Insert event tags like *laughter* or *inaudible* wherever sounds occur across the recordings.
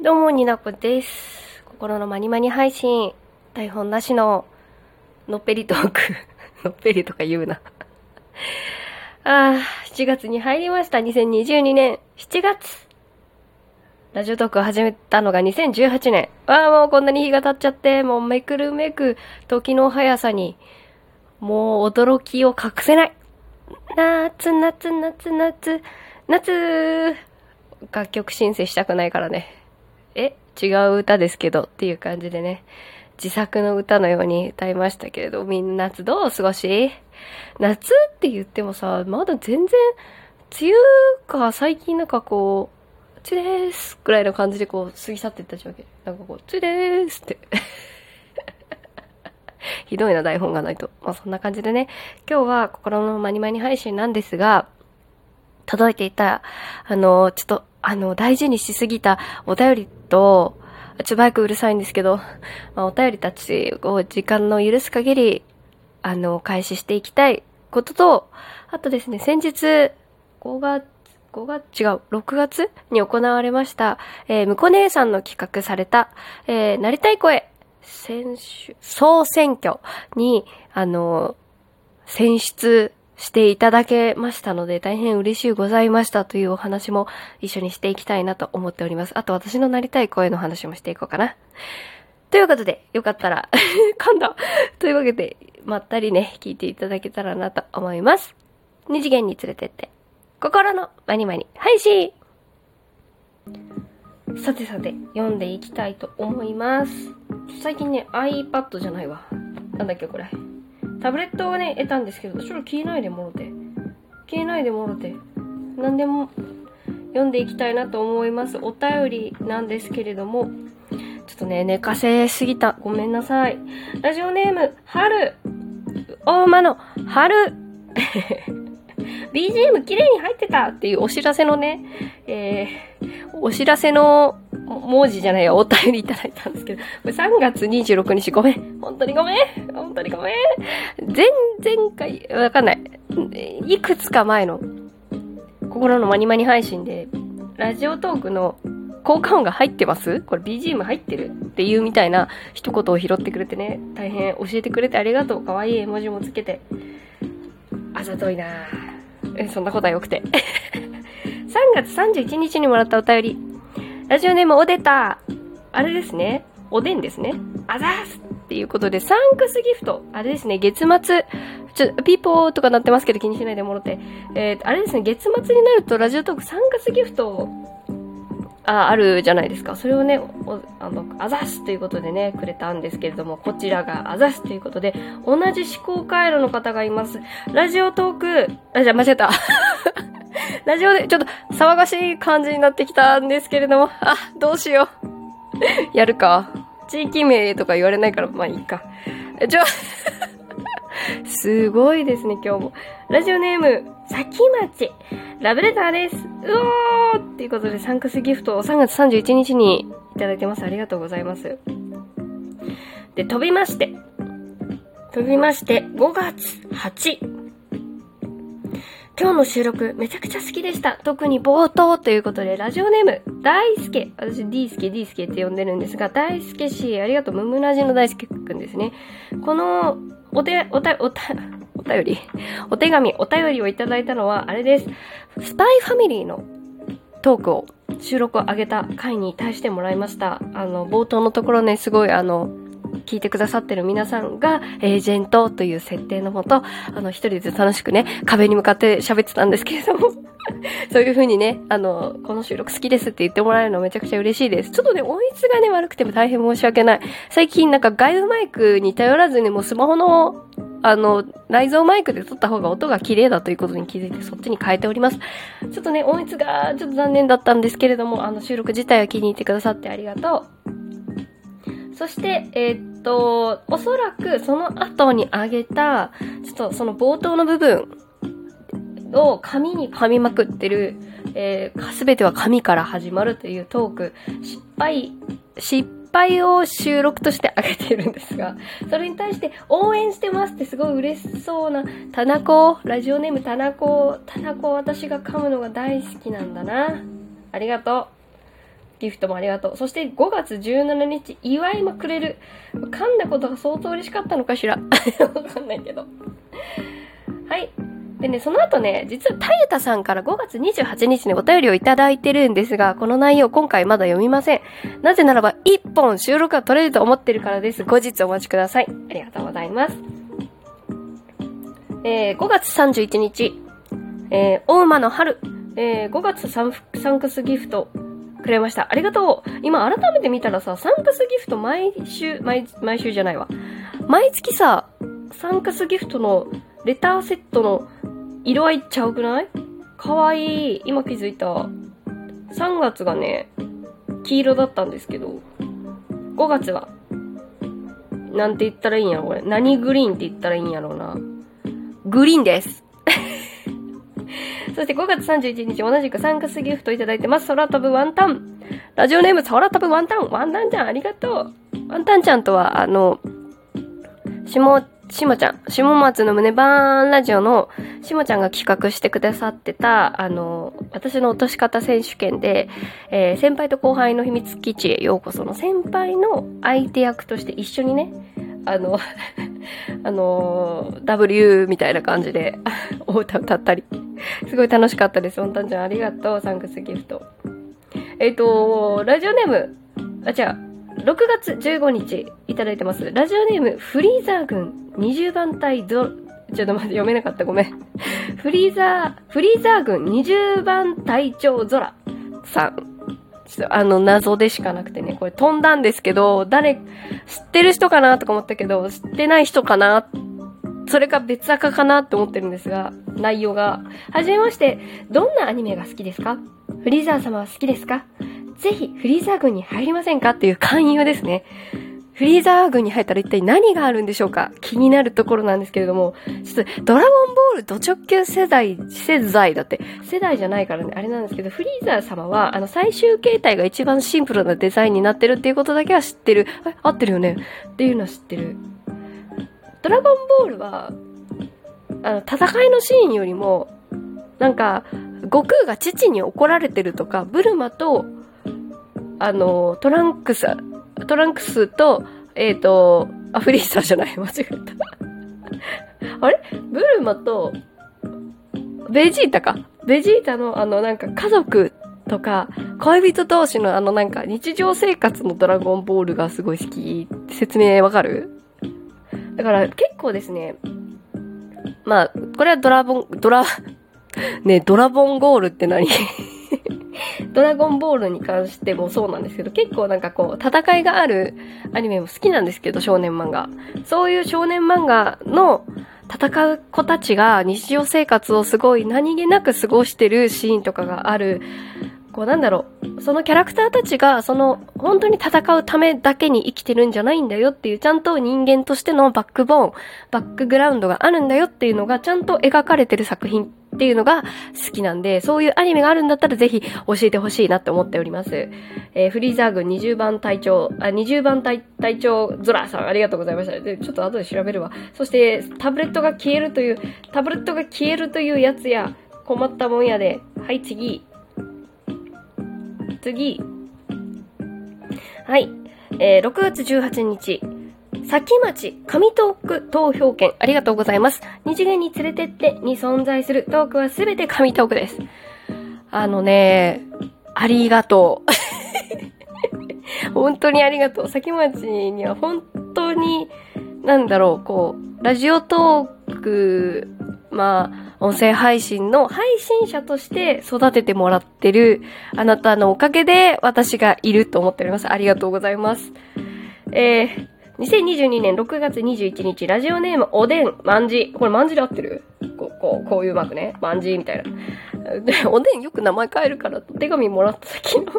どうも、になこです。心のまにまに配信、台本なしの、のっぺりトーク。*laughs* のっぺりとか言うな。*laughs* あー、7月に入りました。2022年7月。ラジオトークを始めたのが2018年。わあ、もうこんなに日が経っちゃって、もうめくるめく時の速さに、もう驚きを隠せない。夏、夏、夏、夏、夏。楽曲申請したくないからね。違う歌ですけどっていう感じでね。自作の歌のように歌いましたけれど、みんな夏どう過ごし？夏って言ってもさ、まだ全然、梅雨か最近なんかこう、梅雨ですぐらいの感じでこう過ぎ去っていったわけ？なんかこう、梅雨ですって。*laughs* ひどいな台本がないと。まあそんな感じでね、今日は心のまにまに配信なんですが、届いていた、あの、ちょっと、あの、大事にしすぎたお便りと、ちょ、バイクうるさいんですけど、まあ、お便りたちを時間の許す限り、あの、お返していきたいことと、あとですね、先日、5月、5月違う、6月に行われました、えー、むこ姉さんの企画された、えー、なりたい声、選手、総選挙に、あの、選出していただけましたので、大変嬉しいございましたというお話も一緒にしていきたいなと思っております。あと私のなりたい声の話もしていこうかな。ということで、よかったら、噛んだというわけで、まったりね、聞いていただけたらなと思います。二次元に連れてって、心のまにまに配信さてさて、読んでいきたいと思います。最近ね、iPad じゃないわ。なんだっけこれ。タブレットをね、得たんですけど、ちょっと消えないでもろて。消えないでもろて。何でも読んでいきたいなと思います。お便りなんですけれども、ちょっとね、寝かせすぎた。ごめんなさい。ラジオネーム、春。大間の春。*laughs* BGM 綺麗に入ってたっていうお知らせのね、えー、お知らせの文字じゃないよ、お便りいただいたんですけど、これ3月26日ごめん。本当にごめん。本当にごめん。前、前回、わかんない。いくつか前の、心のまにまに配信で、ラジオトークの効果音が入ってます？これ BGM 入ってる？っていうみたいな一言を拾ってくれてね、大変教えてくれてありがとう。かわいい絵文字もつけて。あざといなえ、そんなことはよくて。*laughs* 3月31日にもらったお便り。ラジオネームおでた。あれですね。おでんですね。あざーすっていうことで、サンクスギフト。あれですね、月末、ちょ、ピーポーとかなってますけど気にしないでもろて。えー、あれですね、月末になるとラジオトークサンクスギフトあ、あるじゃないですか。それをね、おあの、あざすということでね、くれたんですけれども、こちらがあざすということで、同じ思考回路の方がいます。ラジオトーク、あ、じゃ、間違えた。ラジオでちょっと騒がしい感じになってきたんですけれども、あ、どうしよう。やるか。地域名とか言われないから、まあいいか。ちょ、*laughs* すごいですね、今日も。ラジオネーム、さきまち。ラブレターです。うおーっていうことで、サンクスギフトを3月31日にいただいてます。ありがとうございます。で、飛びまして。飛びまして、5月8。今日の収録めちゃくちゃ好きでした。特に冒頭ということで、ラジオネーム、大輔。私、D 助、D 助って呼んでるんですが、大輔氏、ありがとう。ムムラジの大輔くんですね。この、お手、おた、おた、お便り、お手紙、お便りをいただいたのは、あれです。スパイファミリーのトークを、収録を上げた回に対してもらいました。あの、冒頭のところね、すごいあの、聞いてくださってる皆さんが、エージェントという設定のもと、あの、一人で楽しくね、壁に向かって喋ってたんですけれども、*laughs* そういう風にね、あの、この収録好きですって言ってもらえるのめちゃくちゃ嬉しいです。ちょっとね、音質がね、悪くても大変申し訳ない。最近なんか外部マイクに頼らずにもうスマホの、あの、内蔵マイクで撮った方が音が綺麗だということに気づいてそっちに変えております。ちょっとね、音質がちょっと残念だったんですけれども、あの、収録自体は気に入ってくださってありがとう。そして、えー、っと、おそらくその後にあげた、ちょっとその冒頭の部分を紙に噛みまくってる、えー、すべては紙から始まるというトーク、失敗、失敗を収録としてあげているんですが、それに対して応援してますってすごい嬉しそうな、タナコ、ラジオネームタナコ、タナコ私が噛むのが大好きなんだな。ありがとう。ギフトもありがとう。そして5月17日、祝いもくれる。噛んだことが相当嬉しかったのかしら。*laughs* わかんないけど。はい。でね、その後ね、実はたゆたさんから5月28日にお便りをいただいてるんですが、この内容今回まだ読みません。なぜならば1本収録が取れると思ってるからです。後日お待ちください。ありがとうございます。えー、5月31日、えー、大馬の春、えー、5月サンサンクスギフトくれました。ありがとう。今改めて見たらさ、サンクスギフト毎週、毎、毎週じゃないわ。毎月さ、サンクスギフトのレターセットの色合いちゃうくない？かわいい。今気づいた。3月がね、黄色だったんですけど、5月は、なんて言ったらいいんやろ、これ。何グリーンって言ったらいいんやろうな。グリーンです。*laughs* そして5月31日同じくサンクスギフトいただいてます。空飛ぶワンタン。ラジオネーム空飛ぶワンタン。ワンタンちゃんありがとう。ワンタンちゃんとは、あの、下しもちゃん、下松の胸バーンラジオのしもちゃんが企画してくださってた、あの、私の落とし方選手権で、えー、先輩と後輩の秘密基地へようこその先輩の相手役として一緒にね、あの、*laughs* あの、W みたいな感じで、*laughs* お歌歌ったり、すごい楽しかったです。おんたんちゃんありがとう、サンクスギフト。えっ、ー、と、ラジオネーム、あ、じゃあ、6月15日いただいてます。ラジオネーム、フリーザー軍20番隊ド、ちょっと待って、読めなかった。ごめん。*laughs* フリーザー、フリーザー軍20番隊長空さん。ちょっとあの、謎でしかなくてね、これ飛んだんですけど、誰、知ってる人かなとか思ったけど、知ってない人かな？それか別赤かなって思ってるんですが、内容が。はじめまして、どんなアニメが好きですか？フリーザー様は好きですか？ぜひフリーザー軍に入りませんか？っていう勧誘ですね。フリーザー軍に入ったら一体何があるんでしょうか？気になるところなんですけれども、ちょっとドラゴンボールド直球世代、世代だって、世代じゃないからね、あれなんですけど、フリーザー様は、あの、最終形態が一番シンプルなデザインになってるっていうことだけは知ってる。え、合ってるよね？っていうのは知ってる。ドラゴンボールは、あの、戦いのシーンよりも、なんか、悟空が父に怒られてるとか、ブルマとあの、トランクス、トランクスと、えっ、ー、と、あ、フリーザーじゃない、*laughs* 間違えた。あれ？ブルマと、ベジータか。ベジータのあのなんか家族とか、恋人同士のあのなんか日常生活のドラゴンボールがすごい好き。説明わかる？だから結構ですね、まあ、これはドラゴン、ドラ、*laughs* ねドラゴンゴールって何？*laughs* ドラゴンボールに関してもそうなんですけど、結構なんかこう、戦いがあるアニメも好きなんですけど、少年漫画。そういう少年漫画の戦う子たちが日常生活をすごい何気なく過ごしてるシーンとかがあるこうなんだろう、そのキャラクターたちが、その、本当に戦うためだけに生きてるんじゃないんだよっていう、ちゃんと人間としてのバックボーン、バックグラウンドがあるんだよっていうのが、ちゃんと描かれてる作品っていうのが好きなんで、そういうアニメがあるんだったらぜひ教えてほしいなって思っております。えー、フリーザー軍20番隊長、あ、20番隊、隊長ゾラさんありがとうございました。で、ちょっと後で調べるわ。そして、タブレットが消えるという、タブレットが消えるというやつや、困ったもんやで。はい、次。次。はい。えー、6月18日。先町上トーク投票権ありがとうございます。二次元に連れてってに存在するトークはすべて神トークです。あのね、ありがとう。*laughs* 本当にありがとう。先町には本当に、なんだろう、こう、ラジオトーク、まあ、音声配信の配信者として育ててもらってるあなたのおかげで私がいると思っております。ありがとうございます。えー、2022年6月21日、ラジオネームおでん、まんじ。これまんじで合ってる？こう、こう、こういうマークね。まんじみたいな。で、おでんよく名前変えるから、手紙もらった時の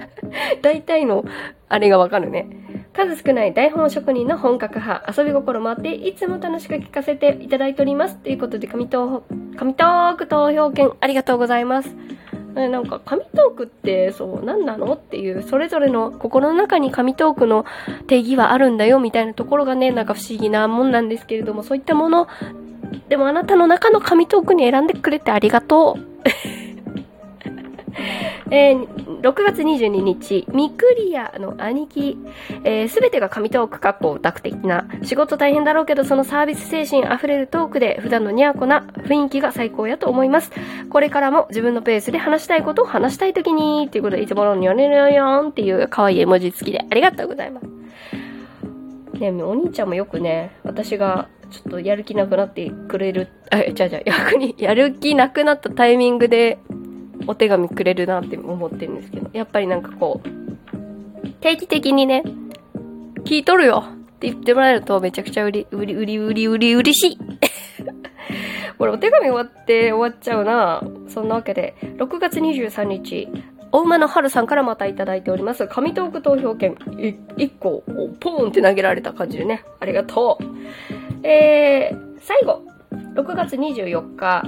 *laughs* 大体の、あれがわかるね。数少ない台本職人の本格派、遊び心もあって、いつも楽しく聞かせていただいております。ということで、紙トー、紙トーク投票券ありがとうございます。なんか、紙トークって、そう、何なの？っていう、それぞれの心の中に紙トークの定義はあるんだよ、みたいなところがね、なんか不思議なもんなんですけれども、そういったもの、でもあなたの中の紙トークに選んでくれてありがとう。*laughs* えー、6月22日、ミクリアの兄貴、す、えー、べ、てが神トーク、かっこオタク的な、仕事大変だろうけど、そのサービス精神溢れるトークで、普段のニャーコな雰囲気が最高やと思います。これからも自分のペースで話したいことを話したいときに、ということで、いつものにょにょにょにょんっていう可愛い絵文字付きで、ありがとうございます。ねお兄ちゃんもよくね、私がちょっとやる気なくなってくれる、あ、じゃじゃ逆にやる気なくなったタイミングでお手紙くれるなって思ってるんですけど、やっぱりなんかこう、定期的にね、聞いとるよって言ってもらえるとめちゃくちゃうり、うり、うり、うり、うり、嬉しい *laughs* これお手紙終わって終わっちゃうな。そんなわけで、6月23日、お馬の春さんからまたいただいております。紙トーク投票券1個をポーンって投げられた感じでね。ありがとう。えー、最後、6月24日、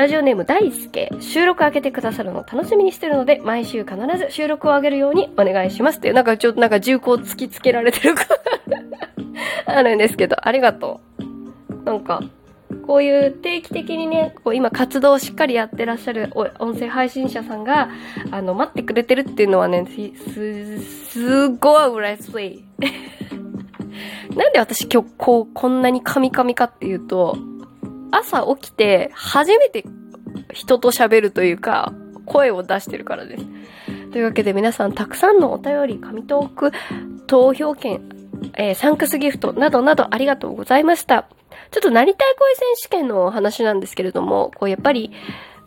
ラジオネーム大輔、収録開けてくださるの楽しみにしてるので、毎週必ず収録を上げるようにお願いしますっていう、なんかちょっとなんか重厚突きつけられてるかあるんですけど、ありがとう。なんか、こういう定期的にね、こう今活動をしっかりやってらっしゃる音声配信者さんが、あの、待ってくれてるっていうのはね、す、すごい嬉しい。*laughs* なんで私今日こう、こんなにカミカミかっていうと、朝起きて初めて人と喋るというか、声を出してるからです。というわけで皆さんたくさんのお便り、紙トーク、投票券、えー、サンクスギフトなどなどありがとうございました。ちょっとなりたい声選手権の話なんですけれども、こうやっぱり、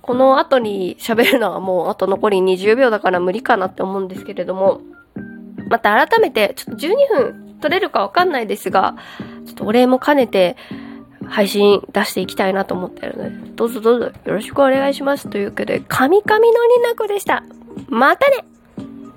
この後に喋るのはもうあと残り20秒だから無理かなって思うんですけれども、また改めて、ちょっと12分取れるかわかんないですが、ちょっとお礼も兼ねて、配信出していきたいなと思ってるので、どうぞどうぞよろしくお願いします。というわけで、カミカミのりなこでした。またね